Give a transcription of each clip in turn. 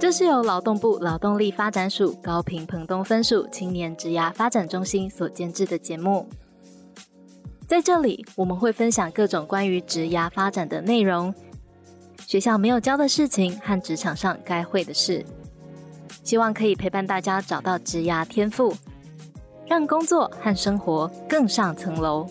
这是由劳动部劳动力发展署高屏澎东分署青年职涯发展中心所监制的节目。在这里，我们会分享各种关于职涯发展的内容，学校没有教的事情和职场上该会的事，希望可以陪伴大家找到职涯天赋，让工作和生活更上层楼。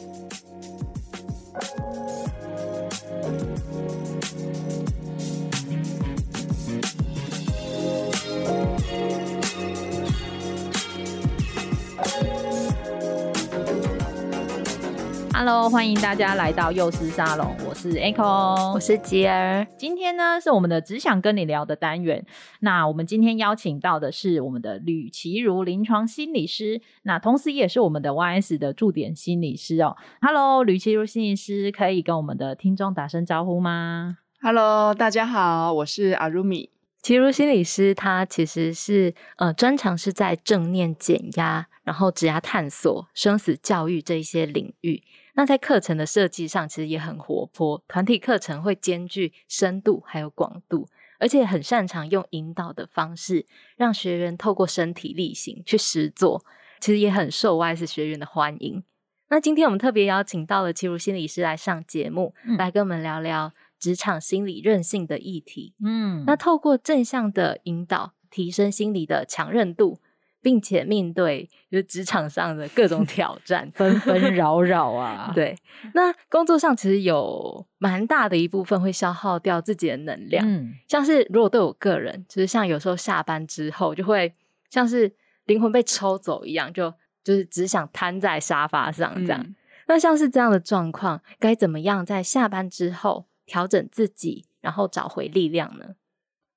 Hello，欢迎大家来到幼师沙龙，我是 Echo，我是吉儿。今天呢是我们的只想跟你聊的单元。那我们今天邀请到的是我们的吕其如临床心理师，那同时也是我们的 YS 的驻点心理师哦。Hello，吕其如心理师，可以跟我们的听众打声招呼吗？Hello，大家好，我是阿如米。其如心理师，他其实是呃专长是在正念减压，然后职涯探索、生死教育这一些领域。那在课程的设计上，其实也很活泼。团体课程会兼具深度还有广度，而且很擅长用引导的方式，让学员透过身体力行去实做。其实也很受 YS 学员的欢迎。那今天我们特别邀请到了齐如心理师来上节目，嗯、来跟我们聊聊职场心理韧性的议题。嗯，那透过正向的引导，提升心理的强韧度。并且面对就职场上的各种挑战，纷纷扰扰啊。对，那工作上其实有蛮大的一部分会消耗掉自己的能量。嗯，像是如果对我个人，就是像有时候下班之后，就会像是灵魂被抽走一样，就就是只想瘫在沙发上这样。嗯，那像是这样的状况，该怎么样在下班之后调整自己，然后找回力量呢？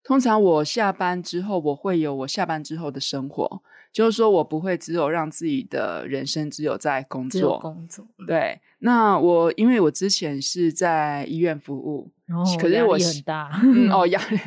通常我下班之后，我会有我下班之后的生活。就是说我不会只有让自己的人生只有在工作，工作。对，那我因为我之前是在医院服务，哦、可是我压力很大。嗯、哦，压力，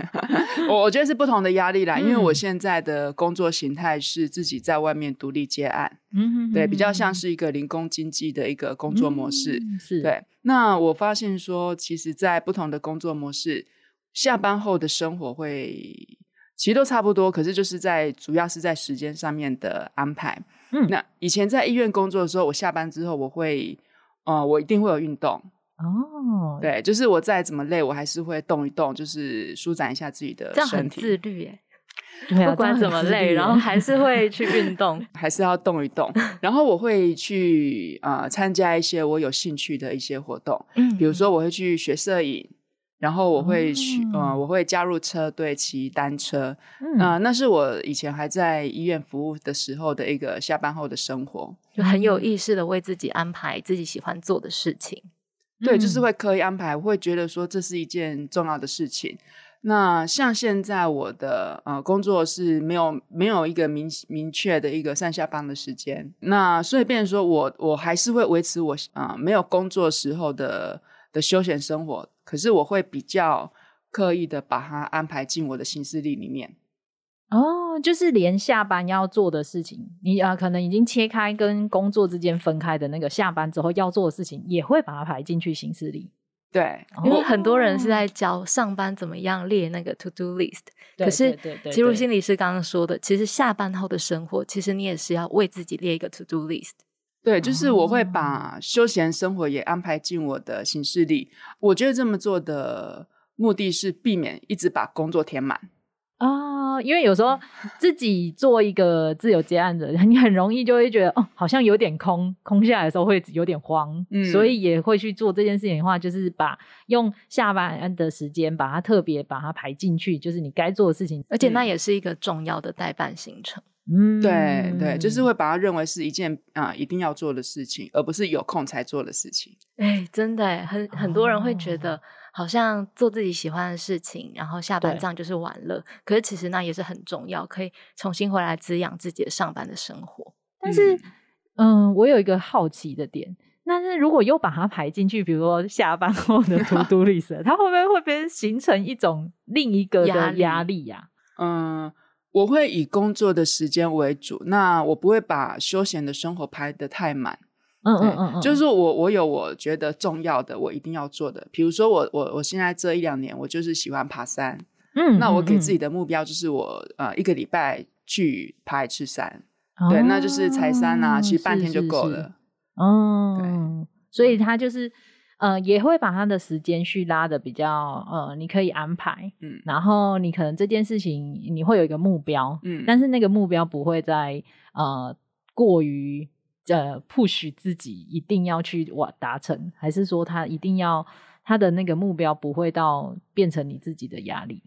我我觉得是不同的压力啦。嗯、因为我现在的工作形态是自己在外面独立接案，嗯对，比较像是一个零工经济的一个工作模式。嗯、是对。那我发现说，其实，在不同的工作模式，下班后的生活会。其实都差不多，可是就是在主要是在时间上面的安排。嗯，那以前在医院工作的时候，我下班之后我会，呃，我一定会有运动。哦，对，就是我再怎么累，我还是会动一动，就是舒展一下自己的身体。这样很自律耶。对啊，不管怎么累，然 后还是会去运动，还是要动一动。然后我会去呃参加一些我有兴趣的一些活动，嗯，比如说我会去学摄影。然后我会去，嗯、呃，我会加入车队骑单车，嗯、呃，那是我以前还在医院服务的时候的一个下班后的生活，就很有意识的为自己安排自己喜欢做的事情。对，就是会刻意安排，我会觉得说这是一件重要的事情。那像现在我的呃工作是没有没有一个明明确的一个上下班的时间，那所以变成说我我还是会维持我啊、呃、没有工作时候的的休闲生活。可是我会比较刻意的把它安排进我的行事历里面。哦，就是连下班要做的事情，你啊可能已经切开跟工作之间分开的那个下班之后要做的事情，也会把它排进去行事历。对，因为很多人是在教上班怎么样列那个 to do list，可是其实心理师刚刚说的，其实下班后的生活，其实你也是要为自己列一个 to do list。对，就是我会把休闲生活也安排进我的行事历。我觉得这么做的目的是避免一直把工作填满啊，因为有时候自己做一个自由接案的人，你很容易就会觉得哦，好像有点空，空下来的时候会有点慌，嗯，所以也会去做这件事情的话，就是把用下班的时间把它特别把它排进去，就是你该做的事情，而且那也是一个重要的代办行程。嗯，对对，就是会把它认为是一件啊、呃、一定要做的事情，而不是有空才做的事情。哎，真的，很很多人会觉得，好像做自己喜欢的事情，然后下班这样就是玩乐。可是其实那也是很重要，可以重新回来滋养自己的上班的生活。但是，嗯、呃，我有一个好奇的点，那是如果又把它排进去，比如说下班后的 to do list，它会不会会不会形成一种另一个的压力呀、啊？嗯。我会以工作的时间为主，那我不会把休闲的生活排得太满。嗯嗯嗯，嗯，就是说我我有我觉得重要的，我一定要做的。比如说我我我现在这一两年，我就是喜欢爬山。嗯，那我给自己的目标就是我呃一个礼拜去爬一次山。哦，对，那就是踩山啊，其实半天就够了。哦，对，所以他就是。呃，也会把他的时间去拉的比较呃，你可以安排，嗯，然后你可能这件事情你会有一个目标，嗯，但是那个目标不会在呃过于呃 push 自己一定要去哇达成，还是说他一定要他的那个目标不会到变成你自己的压力？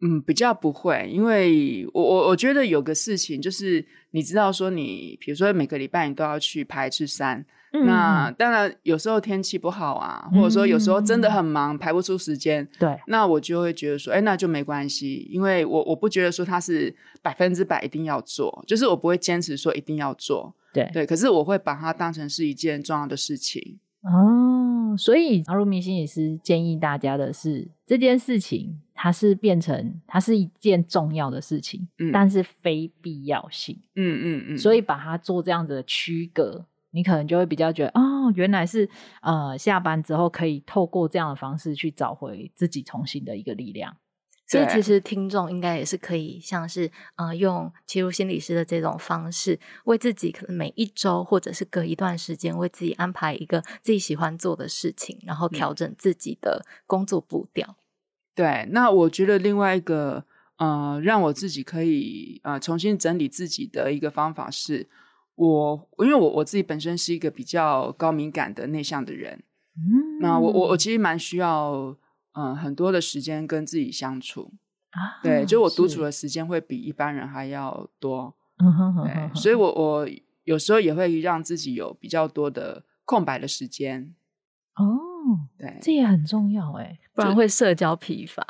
嗯，比较不会，因为我我我觉得有个事情就是你知道说你比如说每个礼拜你都要去爬一次山。嗯、那当然，有时候天气不好啊，或者说有时候真的很忙，嗯、排不出时间。对，那我就会觉得说，哎，那就没关系，因为我我不觉得说它是百分之百一定要做，就是我不会坚持说一定要做。对对，可是我会把它当成是一件重要的事情。哦，所以阿如明心理师建议大家的是，这件事情它是变成它是一件重要的事情，嗯、但是非必要性。嗯嗯嗯，所以把它做这样子的区隔。你可能就会比较觉得哦，原来是呃下班之后可以透过这样的方式去找回自己重新的一个力量。所以其实听众应该也是可以像是呃用切入心理师的这种方式，为自己可能每一周或者是隔一段时间为自己安排一个自己喜欢做的事情，然后调整自己的工作步调。嗯、对，那我觉得另外一个呃让我自己可以呃重新整理自己的一个方法是。我因为我我自己本身是一个比较高敏感的内向的人，嗯，那我我我其实蛮需要嗯很多的时间跟自己相处，啊，对，就我独处的时间会比一般人还要多，嗯哼哼，对，所以我我有时候也会让自己有比较多的空白的时间，哦，对，这也很重要哎，不然会社交疲乏。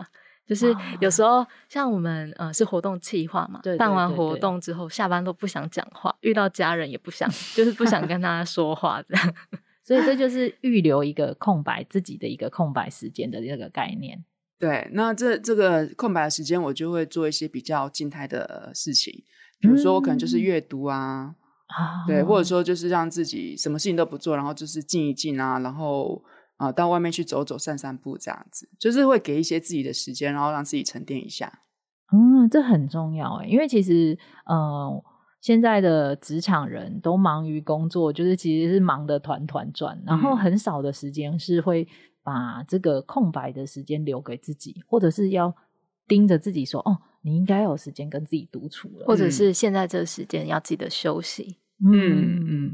就是有时候像我们呃是活动企划嘛，办完活动之后下班都不想讲话，遇到家人也不想，就是不想跟他说话这样。所以这就是预留一个空白自己的一个空白时间的这个概念。对，那这这个空白的时间，我就会做一些比较静态的事情，比如说我可能就是阅读啊，嗯、对，或者说就是让自己什么事情都不做，然后就是静一静啊，然后。啊、呃，到外面去走走、散散步，这样子就是会给一些自己的时间，然后让自己沉淀一下。嗯，这很重要哎，因为其实，呃，现在的职场人都忙于工作，就是其实是忙得团团转，然后很少的时间是会把这个空白的时间留给自己，或者是要盯着自己说，哦，你应该有时间跟自己独处了，或者是现在这个时间要记得休息。嗯嗯嗯，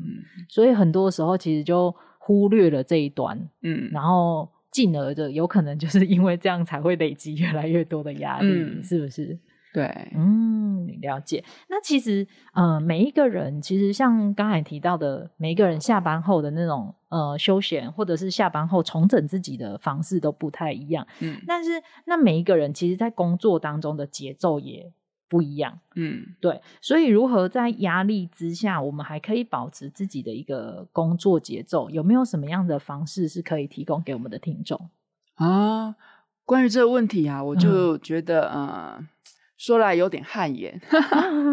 所以很多时候其实就。忽略了这一端，嗯，然后进而的有可能就是因为这样才会累积越来越多的压力，嗯、是不是？对，嗯，了解。那其实，呃，每一个人其实像刚才提到的，每一个人下班后的那种呃休闲，或者是下班后重整自己的方式都不太一样，嗯。但是，那每一个人其实，在工作当中的节奏也不一样，嗯，对，所以如何在压力之下，我们还可以保持自己的一个工作节奏？有没有什么样的方式是可以提供给我们的听众啊？关于这个问题啊，我就觉得，嗯、呃，说来有点汗颜，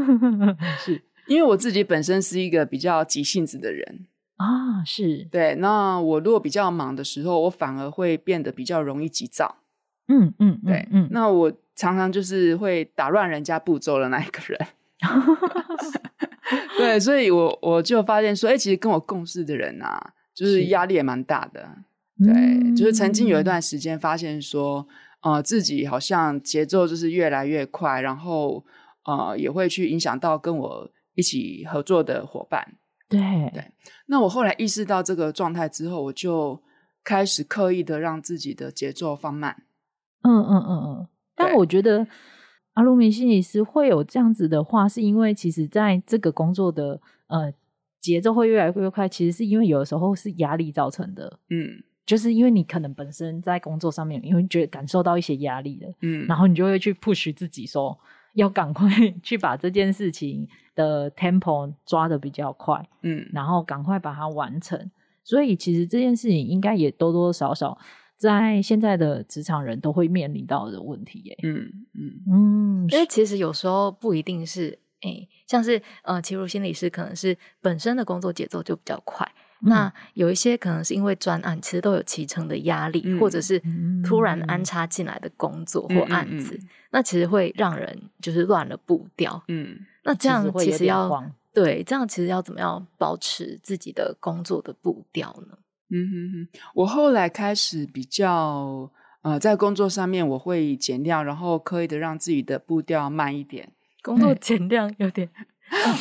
是因为我自己本身是一个比较急性子的人啊，是对。那我如果比较忙的时候，我反而会变得比较容易急躁。嗯嗯，对，嗯，那我。常常就是会打乱人家步骤的那一个人，对，所以我我就发现说，哎、欸，其实跟我共事的人啊，就是压力也蛮大的，对，嗯、就是曾经有一段时间发现说，呃，自己好像节奏就是越来越快，然后呃，也会去影响到跟我一起合作的伙伴，对对。那我后来意识到这个状态之后，我就开始刻意的让自己的节奏放慢，嗯嗯嗯嗯。但我觉得阿如明心理师会有这样子的话，是因为其实在这个工作的呃节奏会越来越快，其实是因为有的时候是压力造成的。嗯，就是因为你可能本身在工作上面，你会觉得感受到一些压力的，嗯，然后你就会去 push 自己说要赶快 去把这件事情的 tempo 抓得比较快，嗯，然后赶快把它完成。所以其实这件事情应该也多多少少。在现在的职场人都会面临到的问题耶。嗯嗯嗯，因为其实有时候不一定是，哎、欸，像是呃，齐如心理师可能是本身的工作节奏就比较快。那有一些可能是因为专案，其实都有期程的压力，嗯、或者是突然安插进来的工作或案子，嗯嗯嗯、那其实会让人就是乱了步调。嗯，那这样其实要对，这样其实要怎么样保持自己的工作的步调呢？嗯哼哼，我后来开始比较呃，在工作上面我会减量，然后刻意的让自己的步调慢一点，工作减量有点。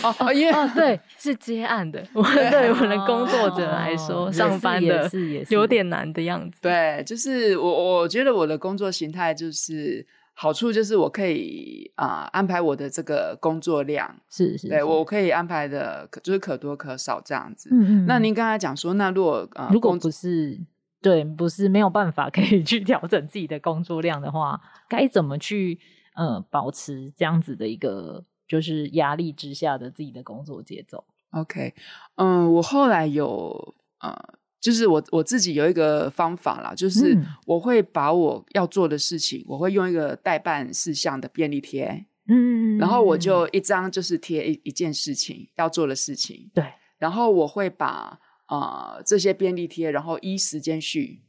哦哦，因为哦对，是接案的，我对。我的工作者来说，上班的有点难的样子。对，就是我我觉得我的工作形态就是好处就是我可以啊安排我的这个工作量，是是，对我可以安排的就是可多可少这样子。嗯嗯。那您刚才讲说，那如果如果不是对，不是没有办法可以去调整自己的工作量的话，该怎么去呃保持这样子的一个？就是压力之下的自己的工作节奏。OK，嗯，我后来有呃，就是我我自己有一个方法啦，就是我会把我要做的事情，嗯、我会用一个代办事项的便利贴，嗯，然后我就一张就是贴一一件事情要做的事情，对，然后我会把呃这些便利贴，然后依时间序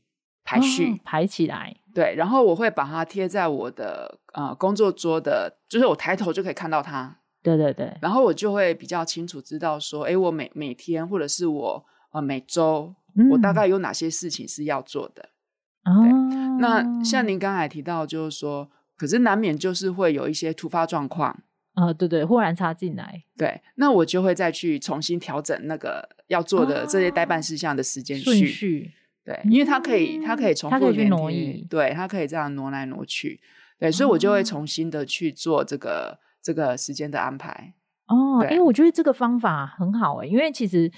排序、哦、排起来。对，然后我会把它贴在我的呃工作桌的，就是我抬头就可以看到它。对对对。然后我就会比较清楚知道说，哎，我每每天或者是我呃每周，嗯、我大概有哪些事情是要做的。哦。那像您刚才提到，就是说，可是难免就是会有一些突发状况。啊、呃，对对，忽然插进来。对，那我就会再去重新调整那个要做的这些待办事项的时间序。顺序。对，因为它可以，它可以重复，去挪移，对，它可以这样挪来挪去，对，所以我就会重新的去做这个、哦、这个时间的安排。哦，因为我觉得这个方法很好诶，因为其实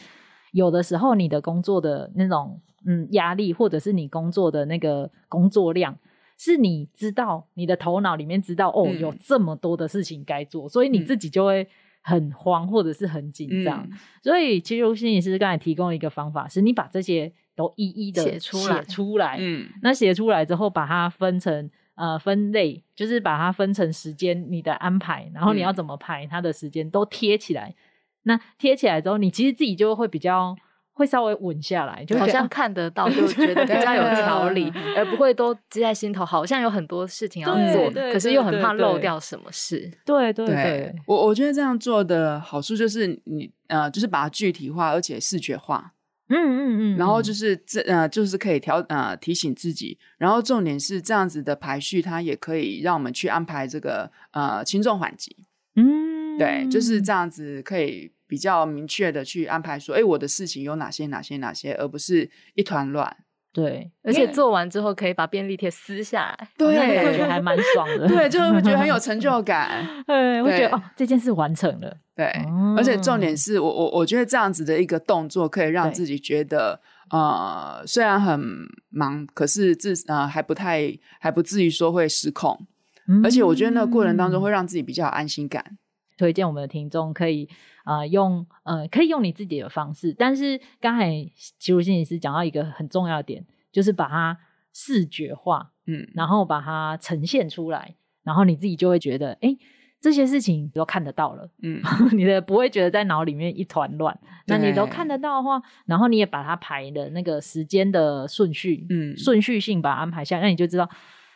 有的时候你的工作的那种嗯压力，或者是你工作的那个工作量，是你知道你的头脑里面知道哦，有这么多的事情该做，嗯、所以你自己就会很慌或者是很紧张。嗯、所以其实心理师刚才提供一个方法，是你把这些。都一一的写出来，出来，嗯，那写出来之后，把它分成呃分类，就是把它分成时间，你的安排，然后你要怎么排它的时间，嗯、都贴起来。那贴起来之后，你其实自己就会比较会稍微稳下来，就好像看得到，就觉得比较有条理，而不会都记在心头，好像有很多事情要做，可是又很怕漏掉什么事。对对对，对，我我觉得这样做的好处就是你呃，就是把它具体化，而且视觉化。嗯嗯嗯，然后就是这呃，就是可以调呃提醒自己，然后重点是这样子的排序，它也可以让我们去安排这个呃轻重缓急。嗯，对，就是这样子可以比较明确的去安排说，哎，我的事情有哪些哪些哪些，而不是一团乱。对，而且做完之后可以把便利贴撕下来，对，我觉得还蛮爽的。对，就会觉得很有成就 感。对，会觉得哦，这件事完成了。对，而且重点是我我我觉得这样子的一个动作可以让自己觉得呃，虽然很忙，可是至呃还不太还不至于说会失控。而且我觉得那个过程当中会让自己比较有安心感。推荐我们的听众可以啊、呃、用呃可以用你自己的方式，但是刚才齐如心理师讲到一个很重要的点，就是把它视觉化，嗯，然后把它呈现出来，然后你自己就会觉得，哎，这些事情都看得到了，嗯，你的不会觉得在脑里面一团乱，那你都看得到的话，然后你也把它排的那个时间的顺序，嗯，顺序性把它安排下来，那你就知道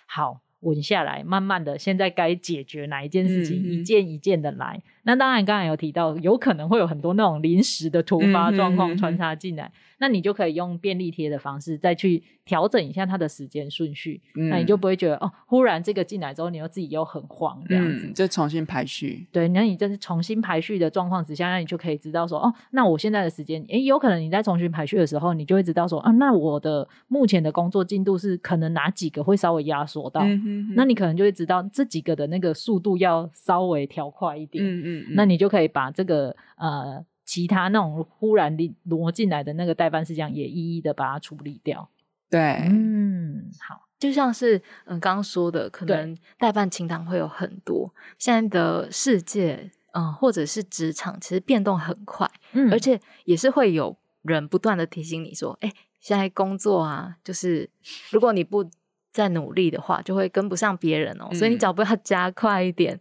好。稳下来，慢慢的，现在该解决哪一件事情，嗯、一件一件的来。那当然，刚才有提到，有可能会有很多那种临时的突发状况穿插进来，嗯、哼哼那你就可以用便利贴的方式再去调整一下它的时间顺序。嗯、那你就不会觉得哦，忽然这个进来之后，你又自己又很慌这样子，嗯、就重新排序。对，那你这是重新排序的状况之下，那你就可以知道说，哦，那我现在的时间，诶，有可能你在重新排序的时候，你就会知道说，啊，那我的目前的工作进度是可能哪几个会稍微压缩到，嗯、哼哼那你可能就会知道这几个的那个速度要稍微调快一点。嗯嗯，那你就可以把这个呃。其他那种忽然的挪进来的那个代办事项，也一一的把它处理掉。对，嗯，好，就像是嗯刚刚说的，可能代办清单会有很多。现在的世界，嗯，或者是职场，其实变动很快，嗯，而且也是会有人不断的提醒你说，哎，现在工作啊，就是如果你不再努力的话，就会跟不上别人哦，所以你脚步要加快一点。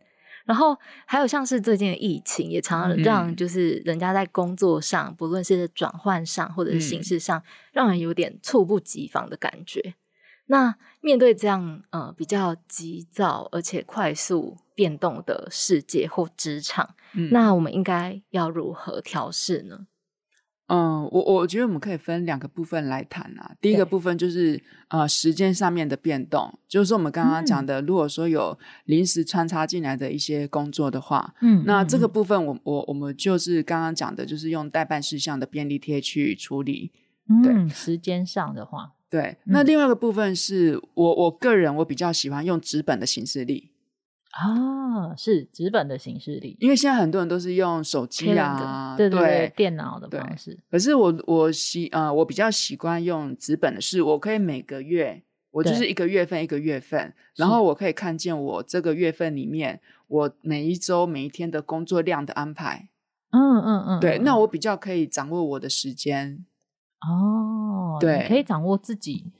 嗯然后还有像是最近的疫情，也常常让就是人家在工作上，嗯、不论是转换上或者是形式上，嗯、让人有点猝不及防的感觉。那面对这样呃比较急躁而且快速变动的世界或职场，嗯、那我们应该要如何调试呢？嗯，我我觉得我们可以分两个部分来谈啊。第一个部分就是呃时间上面的变动，就是我们刚刚讲的，嗯、如果说有临时穿插进来的一些工作的话，嗯，那这个部分我我我们就是刚刚讲的，就是用代办事项的便利贴去处理。对，嗯、时间上的话，对。那另外一个部分是我我个人我比较喜欢用纸本的行事历。啊，是纸本的形式里，因为现在很多人都是用手机啊，对对对，电脑的方式。可是我我习呃，我比较习惯用纸本的是，我可以每个月，我就是一个月份一个月份，然后我可以看见我这个月份里面，我每一周每一天的工作量的安排。嗯嗯嗯，对，那我比较可以掌握我的时间。哦，对，可以掌握自己，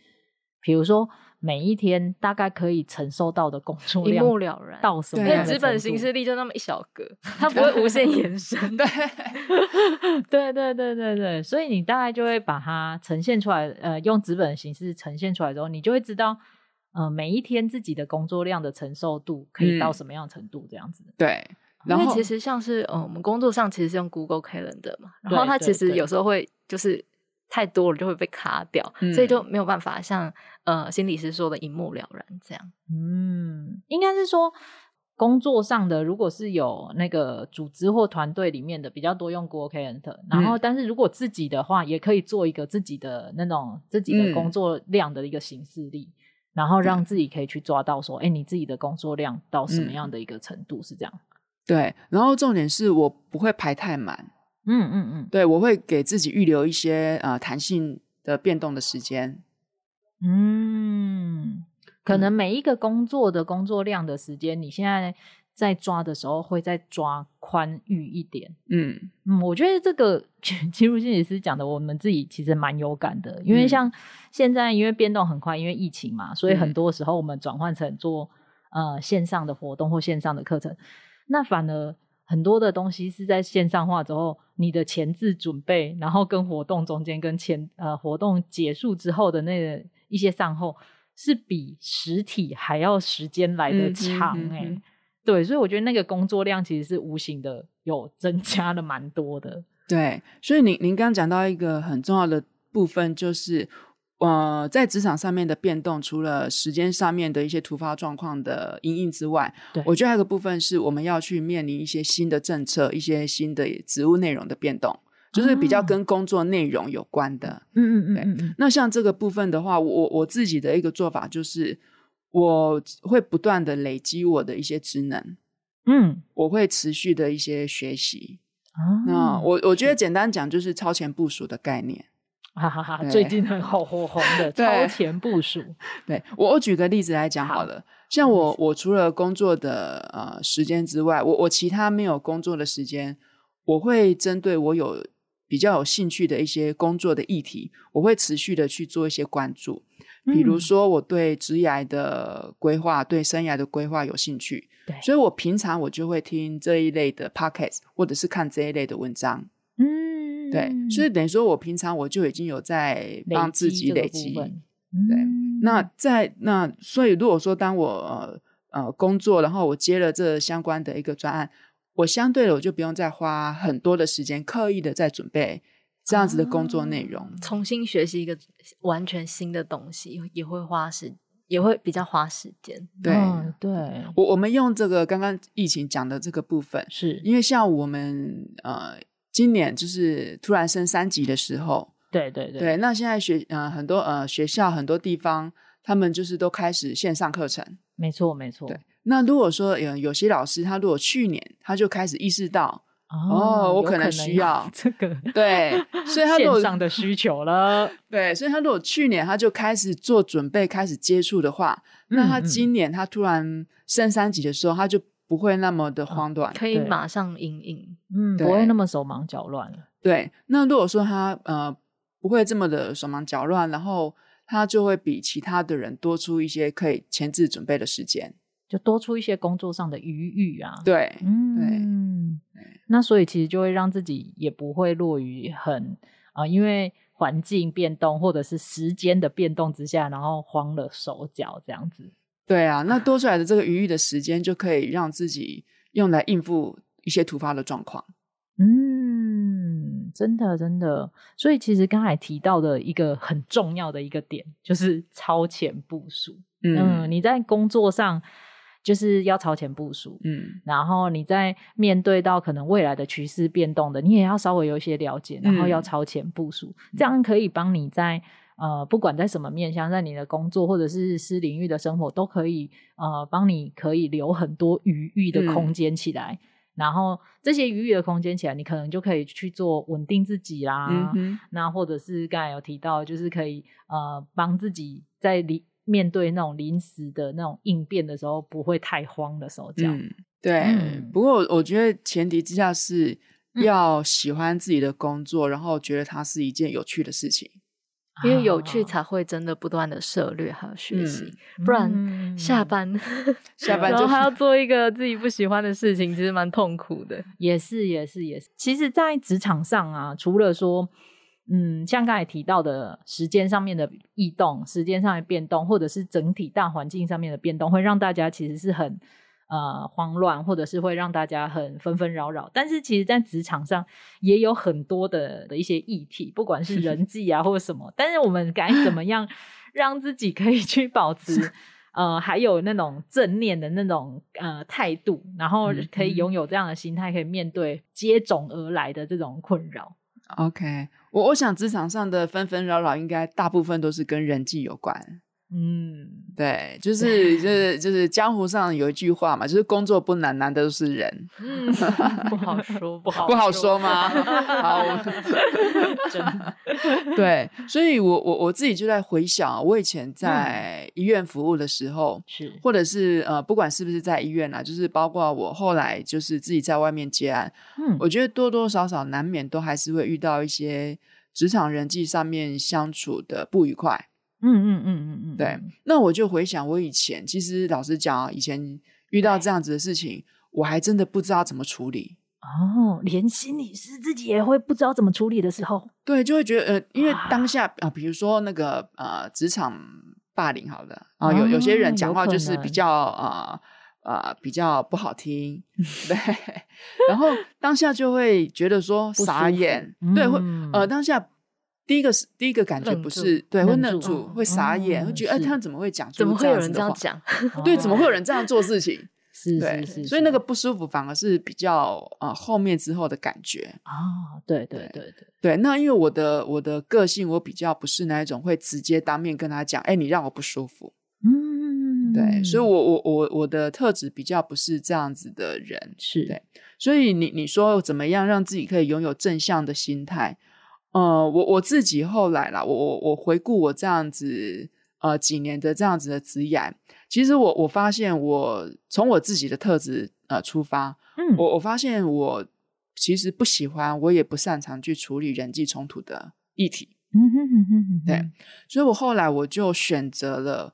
比如说。每一天大概可以承受到的工作量，一目了然。到什么？因为纸本形式力就那么一小格，它不会无限延伸。对，对，对，对，对，对。所以你大概就会把它呈现出来，呃，用纸本形式呈现出来之后，你就会知道，呃，每一天自己的工作量的承受度可以到什么样程度，这样子。嗯、对，因为其实像是，呃，我们工作上其实是用 Google Calendar 嘛，然后它其实有时候会就是。太多了就会被卡掉，嗯、所以就没有办法像呃心理师说的一目了然这样。嗯，应该是说工作上的，如果是有那个组织或团队里面的比较多用 Google Calendar，然后但是如果自己的话，也可以做一个自己的那种自己的工作量的一个形式力，嗯、然后让自己可以去抓到说，哎、嗯，你自己的工作量到什么样的一个程度是这样。对，然后重点是我不会排太满。嗯嗯嗯，嗯对，我会给自己预留一些呃弹性的变动的时间。嗯，可能每一个工作的工作量的时间，你现在在抓的时候会再抓宽裕一点。嗯。嗯，我觉得这个其实心理师讲的，我们自己其实蛮有感的，因为像现在因为变动很快，因为疫情嘛，所以很多时候我们转换成做呃线上的活动或线上的课程，那反而。很多的东西是在线上化之后，你的前置准备，然后跟活动中间跟前呃活动结束之后的那个一些善后，是比实体还要时间来得长哎、欸。嗯嗯嗯、对，所以我觉得那个工作量其实是无形的有增加了蛮多的。对，所以您您刚刚讲到一个很重要的部分就是。呃，在职场上面的变动，除了时间上面的一些突发状况的因应之外，对我觉得还有一个部分是我们要去面临一些新的政策、一些新的职务内容的变动，就是比较跟工作内容有关的。嗯嗯嗯，嗯，那像这个部分的话，我我自己的一个做法就是，我会不断的累积我的一些职能。嗯，我会持续的一些学习。哦，那我我觉得简单讲就是超前部署的概念。哈哈哈！最近很好火红的 超前部署。对，我我举个例子来讲好了，好像我我除了工作的呃时间之外，我我其他没有工作的时间，我会针对我有比较有兴趣的一些工作的议题，我会持续的去做一些关注。比如说，我对职涯的规划、对生涯的规划有兴趣，对，所以我平常我就会听这一类的 podcast，或者是看这一类的文章。对，所以等于说，我平常我就已经有在帮自己累积。对，那在那，所以如果说当我呃呃工作，然后我接了这相关的一个专案，我相对的我就不用再花很多的时间，刻意的在准备这样子的工作内容，啊、重新学习一个完全新的东西，也会花时，也会比较花时间。对、哦、对，我我们用这个刚刚疫情讲的这个部分，是因为像我们呃。今年就是突然升三级的时候，对对对，对。那现在学呃很多呃学校很多地方，他们就是都开始线上课程，没错没错。对。那如果说有有些老师，他如果去年他就开始意识到，哦，我可能需要 这个，对，所以他 线上的需求了，对，所以他如果去年他就开始做准备，开始接触的话，那他今年他突然升三级的时候，他就。不会那么的慌乱，可以马上应应，嗯，不会那么手忙脚乱了。对，那如果说他呃不会这么的手忙脚乱，然后他就会比其他的人多出一些可以前置准备的时间，就多出一些工作上的余裕啊。对，嗯，对，那所以其实就会让自己也不会落于很啊、呃，因为环境变动或者是时间的变动之下，然后慌了手脚这样子。对啊，那多出来的这个余裕的时间就可以让自己用来应付一些突发的状况。嗯，真的真的，所以其实刚才提到的一个很重要的一个点，就是超前部署。嗯，嗯，你在工作上就是要超前部署。嗯，然后你在面对到可能未来的趋势变动的，你也要稍微有一些了解，然后要超前部署，嗯，这样可以帮你在呃，不管在什么面向，在你的工作或者是私领域的生活，都可以呃，帮你可以留很多余裕的空间起来。嗯然后这些余裕的空间起来，你可能就可以去做稳定自己啦。嗯。那或者是刚才有提到，就是可以呃帮自己在临面对那种临时的那种应变的时候，不会太慌的手脚。嗯，对。嗯。不过我觉得前提之下是要喜欢自己的工作，嗯，然后觉得它是一件有趣的事情。因为有趣才会真的不断的涉略还有学习，嗯、不然 下班、嗯、下班就然后还要做一个自己不喜欢的事情，其实蛮痛苦的。也是也是也是。其实，在职场上啊，除了说，嗯，像刚才提到的时间上面的异动、时间上的变动，或者是整体大环境上面的变动，会让大家其实是很。呃，慌乱或者是会让大家很纷纷扰扰，但是其实，在职场上也有很多的的一些议题，不管是人际啊或者什么，但是我们该怎么样 让自己可以去保持呃，还有那种正念的那种呃态度，然后可以拥有这样的心态，可以面对接踵而来的这种困扰。OK，我我想职场上的纷纷扰扰，应该大部分都是跟人际有关。嗯，对，就是就是就是江湖上有一句话嘛，就是工作不难，难的都是人。嗯，不好说，不好不好说吗？好，真的 对，所以我我我自己就在回想，我以前在医院服务的时候，是、嗯、或者是呃，不管是不是在医院啊，就是包括我后来就是自己在外面接案，嗯，我觉得多多少少难免都还是会遇到一些职场人际上面相处的不愉快。嗯嗯嗯嗯嗯，对。那我就回想我以前，其实老实讲啊，以前遇到这样子的事情，我还真的不知道怎么处理。哦，连心理师自己也会不知道怎么处理的时候，对，就会觉得呃，因为当下啊，比如说那个呃，职场霸凌，好的啊，有有些人讲话就是比较啊啊、呃呃、比较不好听，对。然后当下就会觉得说傻眼，对，会呃当下。第一个是第一个感觉不是对，会愣住，会傻眼，会觉得哎，他怎么会讲？怎么会有人这样讲？对，怎么会有人这样做事情？是是是，所以那个不舒服反而是比较啊后面之后的感觉啊。对对对对对。那因为我的我的个性，我比较不是那一种会直接当面跟他讲，哎，你让我不舒服。嗯，对，所以我我我我的特质比较不是这样子的人，是对。所以你你说怎么样让自己可以拥有正向的心态？呃，我我自己后来啦，我我我回顾我这样子呃几年的这样子的职涯，其实我我发现我从我自己的特质呃出发，嗯，我我发现我其实不喜欢，我也不擅长去处理人际冲突的议题，嗯哼哼哼哼，对，所以我后来我就选择了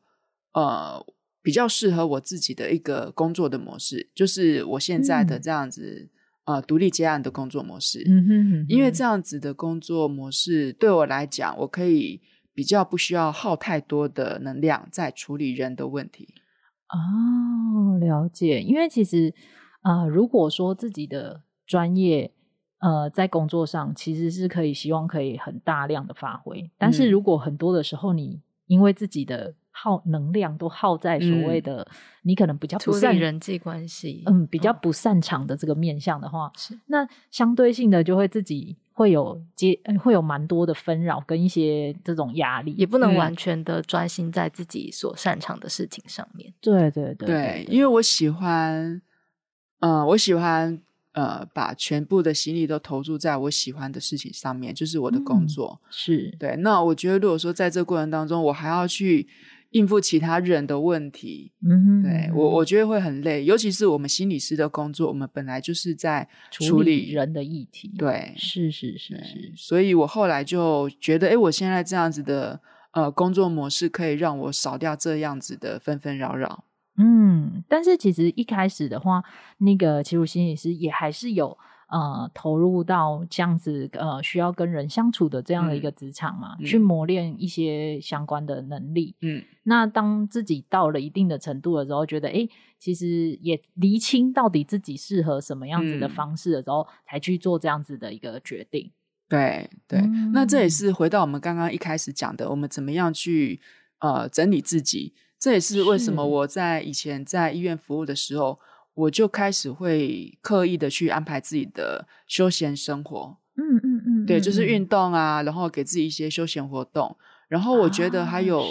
呃比较适合我自己的一个工作的模式，就是我现在的这样子。嗯呃，独立接案的工作模式，嗯哼嗯哼，因为这样子的工作模式对我来讲，我可以比较不需要耗太多的能量在处理人的问题。哦，了解。因为其实，呃，如果说自己的专业，呃，在工作上其实是可以希望可以很大量的发挥，但是如果很多的时候你因为自己的耗能量都耗在所谓的、嗯、你可能比较不善人际关系，嗯，比较不擅长的这个面向的话，是、哦、那相对性的就会自己会有接会有蛮多的纷扰跟一些这种压力，也不能完全的专心在自己所擅长的事情上面。对对对对，对，因为我喜欢，嗯、呃，我喜欢。呃，把全部的心力都投注在我喜欢的事情上面，就是我的工作。嗯、是对。那我觉得，如果说在这个过程当中，我还要去应付其他人的问题。嗯哼，对我我觉得会很累，尤其是我们心理师的工作，我们本来就是在处理人的议题。对，是是是是，所以我后来就觉得，哎，我现在这样子的呃工作模式，可以让我少掉这样子的纷纷扰扰。嗯，但是其实一开始的话，那个齐如心理师也还是有。呃，投入到这样子呃，需要跟人相处的这样的一个职场嘛，嗯、去磨练一些相关的能力。嗯，那当自己到了一定的程度的时候，觉得哎，其实也厘清到底自己适合什么样子的方式的时候，嗯、才去做这样子的一个决定。对对，嗯、那这也是回到我们刚刚一开始讲的，我们怎么样去呃整理自己。这也是为什么我在以前在医院服务的时候。我就开始会刻意的去安排自己的休闲生活，嗯嗯嗯，对，就是运动啊，然后给自己一些休闲活动。然后我觉得还有，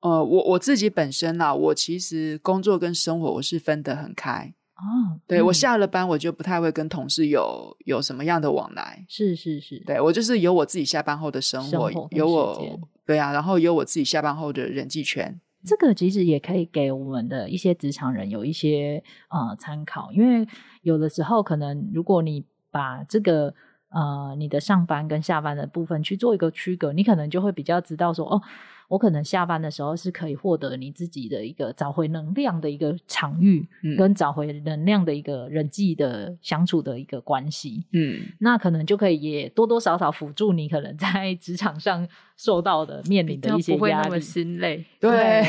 呃，我我自己本身啊，我其实工作跟生活我是分得很开哦。对，我下了班，我就不太会跟同事有有什么样的往来。是是是，对，我就是有我自己下班后的生活，有我对啊，然后有我自己下班后的人际圈。这个其实也可以给我们的一些职场人有一些呃参考，因为有的时候可能如果你把这个呃你的上班跟下班的部分去做一个区隔，你可能就会比较知道说哦。我可能下班的时候是可以获得你自己的一个找回能量的一个场域，嗯，跟找回能量的一个人际的相处的一个关系，嗯，那可能就可以也多多少少辅助你可能在职场上受到的面临的一些压力，不会那么心累，对，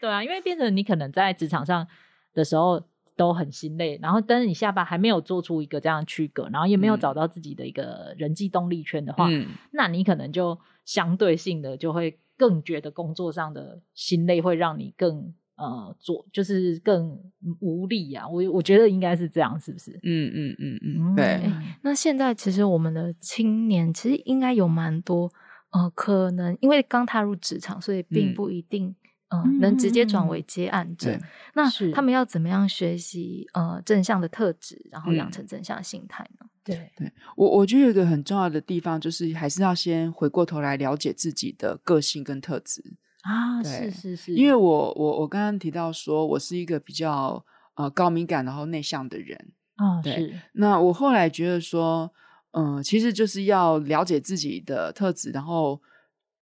对。啊，因为变成你可能在职场上的时候都很心累，然后但是你下班还没有做出一个这样的区隔，然后也没有找到自己的一个人际动力圈的话，嗯，那你可能就。相对性的就会更觉得工作上的心累会让你更呃做就是更无力啊，我我觉得应该是这样，是不是？嗯嗯嗯嗯，对、欸。那现在其实我们的青年其实应该有蛮多呃，可能因为刚踏入职场，所以并不一定、嗯、呃能直接转为接案者。嗯、那他们要怎么样学习呃正向的特质，然后养成正向心态呢？嗯对，对我我觉得有一个很重要的地方，就是还是要先回过头来了解自己的个性跟特质啊。是是是，因为我我我刚刚提到说我是一个比较呃高敏感然后内向的人啊。对，那我后来觉得说，嗯、呃，其实就是要了解自己的特质，然后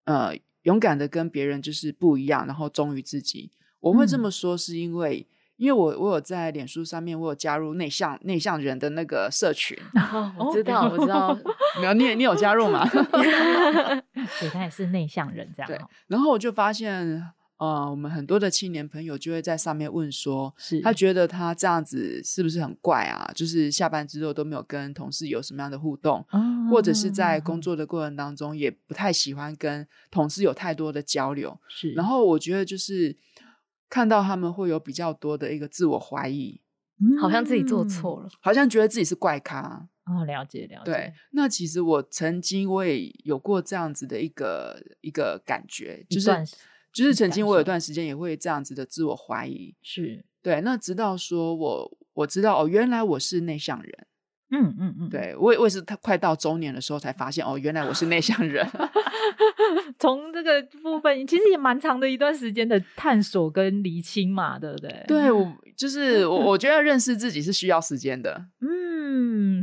呃勇敢的跟别人就是不一样，然后忠于自己。我会这么说是因为。嗯因为我我有在脸书上面，我有加入内向内向人的那个社群。哦，我知道，我知道。没有，你你有加入吗？对，他也是内向人，这样。对。然后我就发现，呃，我们很多的青年朋友就会在上面问说，是他觉得他这样子是不是很怪啊？就是下班之后都没有跟同事有什么样的互动，哦、或者是在工作的过程当中也不太喜欢跟同事有太多的交流。是。然后我觉得就是。看到他们会有比较多的一个自我怀疑，嗯，好像自己做错了，好像觉得自己是怪咖。哦，了解了解。对，那其实我曾经我也有过这样子的一个一个感觉，就是就是曾经我有段时间也会这样子的自我怀疑。是对，那直到说我我知道哦，原来我是内向人。嗯嗯嗯，对，我也我也是他快到中年的时候才发现哦，原来我是内向人。从这个部分，其实也蛮长的一段时间的探索跟厘清嘛，对不对？对，我就是我，我觉得认识自己是需要时间的。嗯，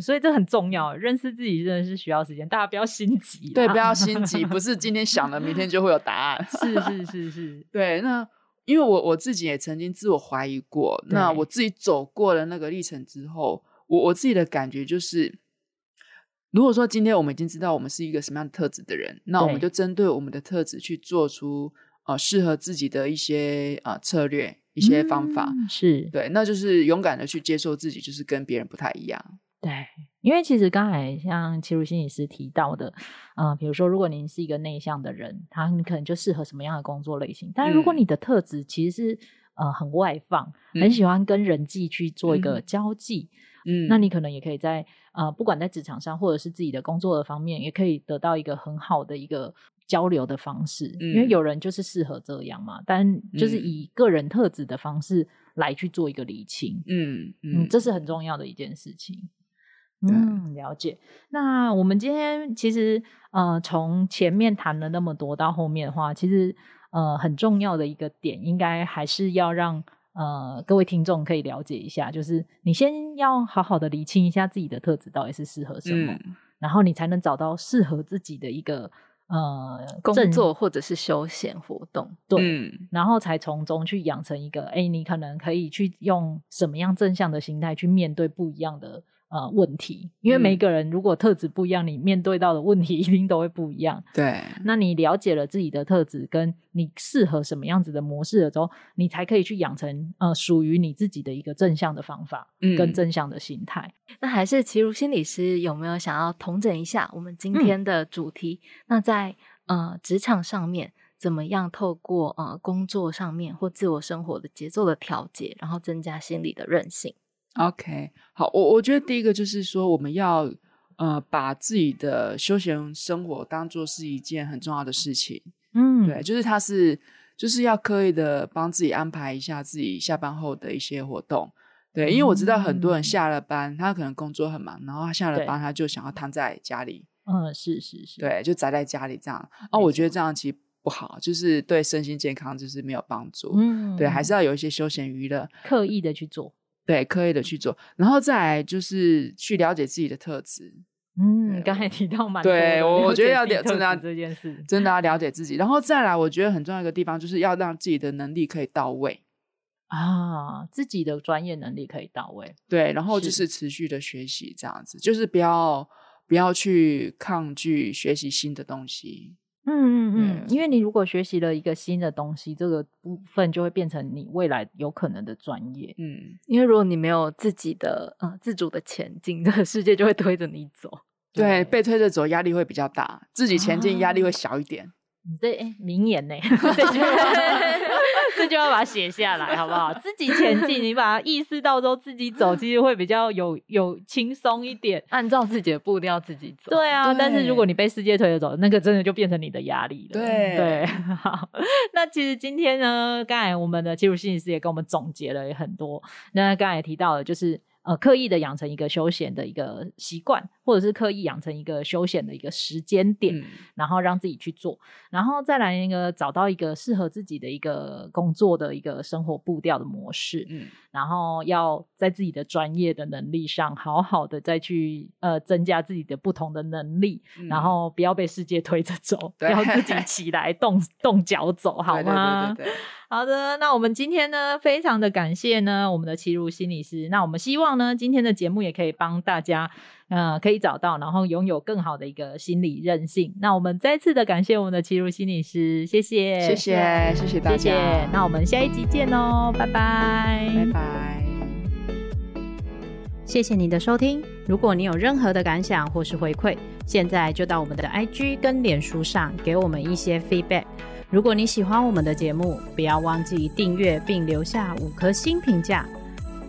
所以这很重要，认识自己真的是需要时间，大家不要心急。对，不要心急，不是今天想了，明天就会有答案。是是是是，对。那因为我我自己也曾经自我怀疑过，那我自己走过了那个历程之后。我我自己的感觉就是，如果说今天我们已经知道我们是一个什么样的特质的人，那我们就针对我们的特质去做出呃适合自己的一些呃策略、一些方法，嗯、是对，那就是勇敢的去接受自己，就是跟别人不太一样。对，因为其实刚才像齐如心理师提到的，呃，比如说如果您是一个内向的人，他你可能就适合什么样的工作类型？但是如果你的特质其实是呃很外放，很喜欢跟人际去做一个交际。嗯嗯，那你可能也可以在呃，不管在职场上或者是自己的工作的方面，也可以得到一个很好的一个交流的方式。嗯，因为有人就是适合这样嘛，但就是以个人特质的方式来去做一个理清。嗯嗯，嗯，这是很重要的一件事情。嗯，了解。那我们今天其实呃，从前面谈了那么多，到后面的话，其实呃很重要的一个点，应该还是要让呃各位听众可以了解一下，就是你先要好好的理清一下自己的特质到底是适合什么，嗯、然后你才能找到适合自己的一个呃工作或者是休闲活动，对，嗯、然后才从中去养成一个，哎，你可能可以去用什么样正向的心态去面对不一样的。呃，问题，因为每个人如果特质不一样，嗯、你面对到的问题 一定都会不一样。对，那你了解了自己的特质，跟你适合什么样子的模式了之后，你才可以去养成呃属于你自己的一个正向的方法，跟正向的心态。嗯、那还是齐如心理师有没有想要统整一下我们今天的主题？嗯、那在呃职场上面，怎么样透过呃工作上面或自我生活的节奏的调节，然后增加心理的韧性？OK，好，我我觉得第一个就是说，我们要呃把自己的休闲生活当做是一件很重要的事情，嗯，对，就是他是就是要刻意的帮自己安排一下自己下班后的一些活动，对，因为我知道很多人下了班，嗯、他可能工作很忙，然后他下了班他就想要躺在家里，嗯，是是是，对，就宅在家里这样，啊，我觉得这样其实不好，就是对身心健康就是没有帮助，嗯，对，还是要有一些休闲娱乐，刻意的去做。对，刻意的去做，然后再来就是去了解自己的特质。嗯，刚才提到蛮多，对，我我觉得要了真的要这件事，真的要了解自己。然后再来，我觉得很重要一个地方，就是要让自己的能力可以到位啊，自己的专业能力可以到位。对，然后就是持续的学习，这样子，是就是不要不要去抗拒学习新的东西。嗯嗯嗯，因为你如果学习了一个新的东西，这个部分就会变成你未来有可能的专业。嗯，因为如果你没有自己的呃自主的前进，这个世界就会推着你走。对，对被推着走压力会比较大，自己前进压力会小一点。对、啊，名言呢？这就要把它写下来，好不好？自己前进，你把它意识到之后，自己走，其实会比较有有轻松一点。按照自己的步调自己走。对啊，对但是如果你被世界推着走，那个真的就变成你的压力了。对对，好。那其实今天呢，刚才我们的技术心理师也跟我们总结了很多。那刚才也提到了，就是。呃，刻意的养成一个休闲的一个习惯，或者是刻意养成一个休闲的一个时间点，嗯、然后让自己去做，然后再来一个找到一个适合自己的一个工作的一个生活步调的模式，嗯，然后要在自己的专业的能力上好好的再去呃增加自己的不同的能力，嗯、然后不要被世界推着走，对要自己 起来动动脚走，好吗？对对对对对。好的，那我们今天呢，非常的感谢呢，我们的齐如心理师。那我们希望呢，今天的节目也可以帮大家，呃，可以找到，然后拥有更好的一个心理韧性。那我们再次的感谢我们的齐如心理师，谢谢，谢谢，谢谢大家。谢谢，那我们下一集见哦，拜拜，拜拜。谢谢你的收听。如果你有任何的感想或是回馈，现在就到我们的 IG 跟脸书上给我们一些 feedback。如果你喜欢我们的节目，不要忘记订阅并留下五颗星评价，